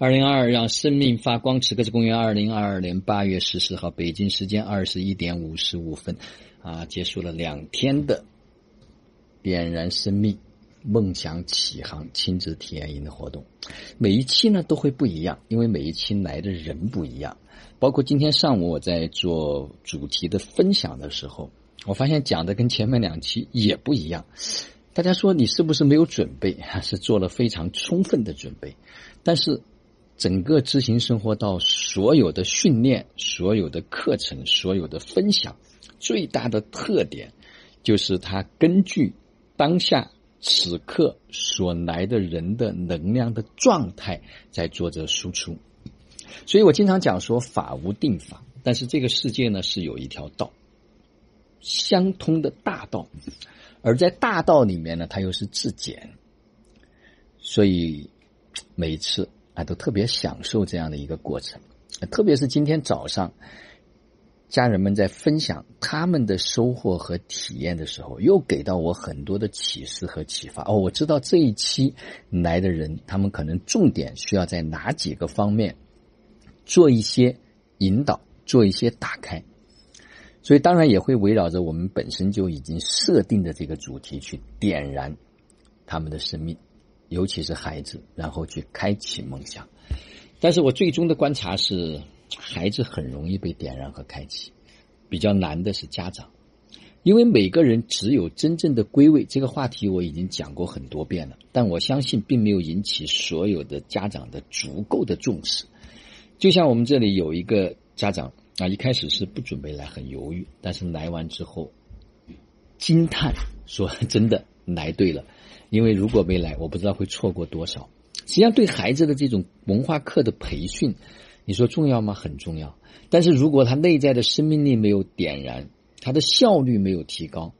二零二二让生命发光，此刻是公元二零二二年八月十四号，北京时间二十一点五十五分，啊，结束了两天的点燃生命、梦想启航亲子体验营的活动。每一期呢都会不一样，因为每一期来的人不一样。包括今天上午我在做主题的分享的时候，我发现讲的跟前面两期也不一样。大家说你是不是没有准备？还是做了非常充分的准备？但是。整个知行生活到所有的训练、所有的课程、所有的分享，最大的特点就是它根据当下此刻所来的人的能量的状态在做着输出。所以我经常讲说法无定法，但是这个世界呢是有一条道，相通的大道，而在大道里面呢，它又是自检。所以每次。啊，都特别享受这样的一个过程，特别是今天早上，家人们在分享他们的收获和体验的时候，又给到我很多的启示和启发。哦，我知道这一期来的人，他们可能重点需要在哪几个方面做一些引导，做一些打开。所以，当然也会围绕着我们本身就已经设定的这个主题去点燃他们的生命。尤其是孩子，然后去开启梦想。但是我最终的观察是，孩子很容易被点燃和开启，比较难的是家长，因为每个人只有真正的归位。这个话题我已经讲过很多遍了，但我相信并没有引起所有的家长的足够的重视。就像我们这里有一个家长啊，一开始是不准备来，很犹豫，但是来完之后惊叹说：“真的来对了。”因为如果没来，我不知道会错过多少。实际上，对孩子的这种文化课的培训，你说重要吗？很重要。但是如果他内在的生命力没有点燃，他的效率没有提高，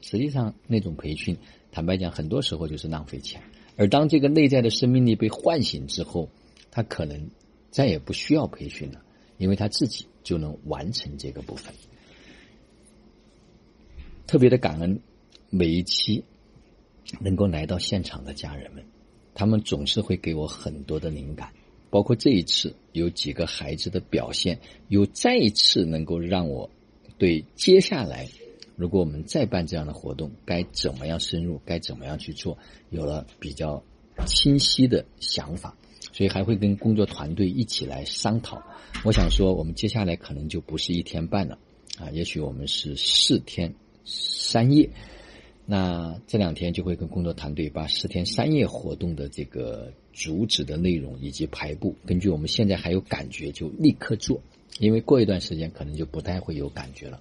实际上那种培训，坦白讲，很多时候就是浪费钱。而当这个内在的生命力被唤醒之后，他可能再也不需要培训了，因为他自己就能完成这个部分。特别的感恩每一期。能够来到现场的家人们，他们总是会给我很多的灵感，包括这一次有几个孩子的表现，又再一次能够让我对接下来如果我们再办这样的活动，该怎么样深入，该怎么样去做，有了比较清晰的想法，所以还会跟工作团队一起来商讨。我想说，我们接下来可能就不是一天半了，啊，也许我们是四天三夜。那这两天就会跟工作团队把十天三夜活动的这个主旨的内容以及排布，根据我们现在还有感觉就立刻做，因为过一段时间可能就不太会有感觉了。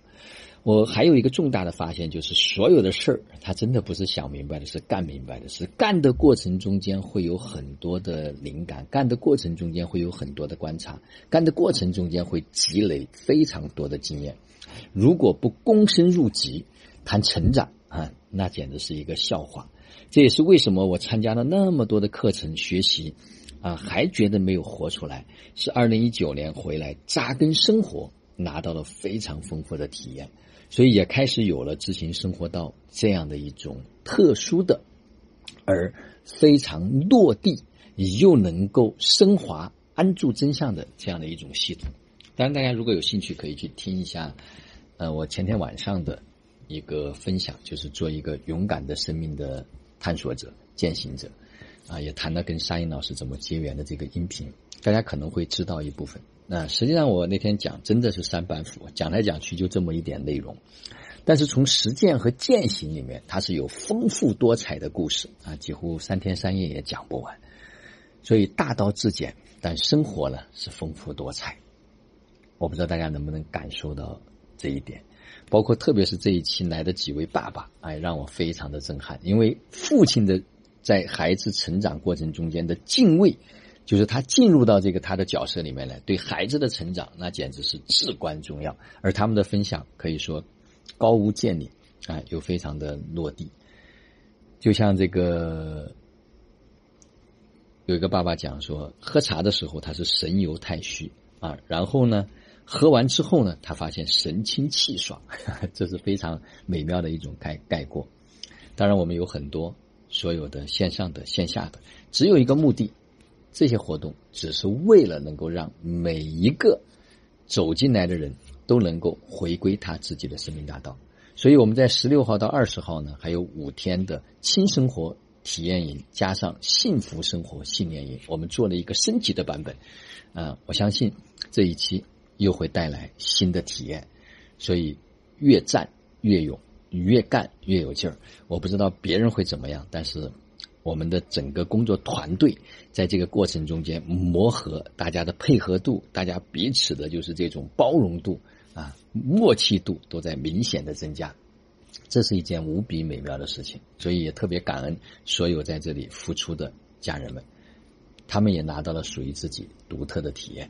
我还有一个重大的发现，就是所有的事儿，它真的不是想明白的，是干明白的，是干的过程中间会有很多的灵感，干的过程中间会有很多的观察，干的过程中间会积累非常多的经验。如果不躬身入极，谈成长。啊，那简直是一个笑话。这也是为什么我参加了那么多的课程学习，啊，还觉得没有活出来。是二零一九年回来扎根生活，拿到了非常丰富的体验，所以也开始有了自行生活道这样的一种特殊的，而非常落地又能够升华安住真相的这样的一种系统。当然，大家如果有兴趣，可以去听一下，呃，我前天晚上的。一个分享就是做一个勇敢的生命的探索者、践行者，啊，也谈了跟沙鹰老师怎么结缘的这个音频，大家可能会知道一部分。那实际上我那天讲真的是三板斧，讲来讲去就这么一点内容，但是从实践和践行里面，它是有丰富多彩的故事啊，几乎三天三夜也讲不完。所以大道至简，但生活呢是丰富多彩。我不知道大家能不能感受到这一点。包括特别是这一期来的几位爸爸，哎，让我非常的震撼。因为父亲的在孩子成长过程中间的敬畏，就是他进入到这个他的角色里面来，对孩子的成长那简直是至关重要。而他们的分享可以说高屋建瓴，啊，又非常的落地。就像这个有一个爸爸讲说，喝茶的时候他是神游太虚啊，然后呢。喝完之后呢，他发现神清气爽，这是非常美妙的一种概概括。当然，我们有很多所有的线上的、线下的，只有一个目的，这些活动只是为了能够让每一个走进来的人都能够回归他自己的生命大道。所以我们在十六号到二十号呢，还有五天的轻生活体验营，加上幸福生活信念营，我们做了一个升级的版本。啊，我相信这一期又会带来新的体验。所以越战越勇，越干越有劲儿。我不知道别人会怎么样，但是我们的整个工作团队在这个过程中间磨合，大家的配合度，大家彼此的就是这种包容度。啊，默契度都在明显的增加，这是一件无比美妙的事情，所以也特别感恩所有在这里付出的家人们，他们也拿到了属于自己独特的体验。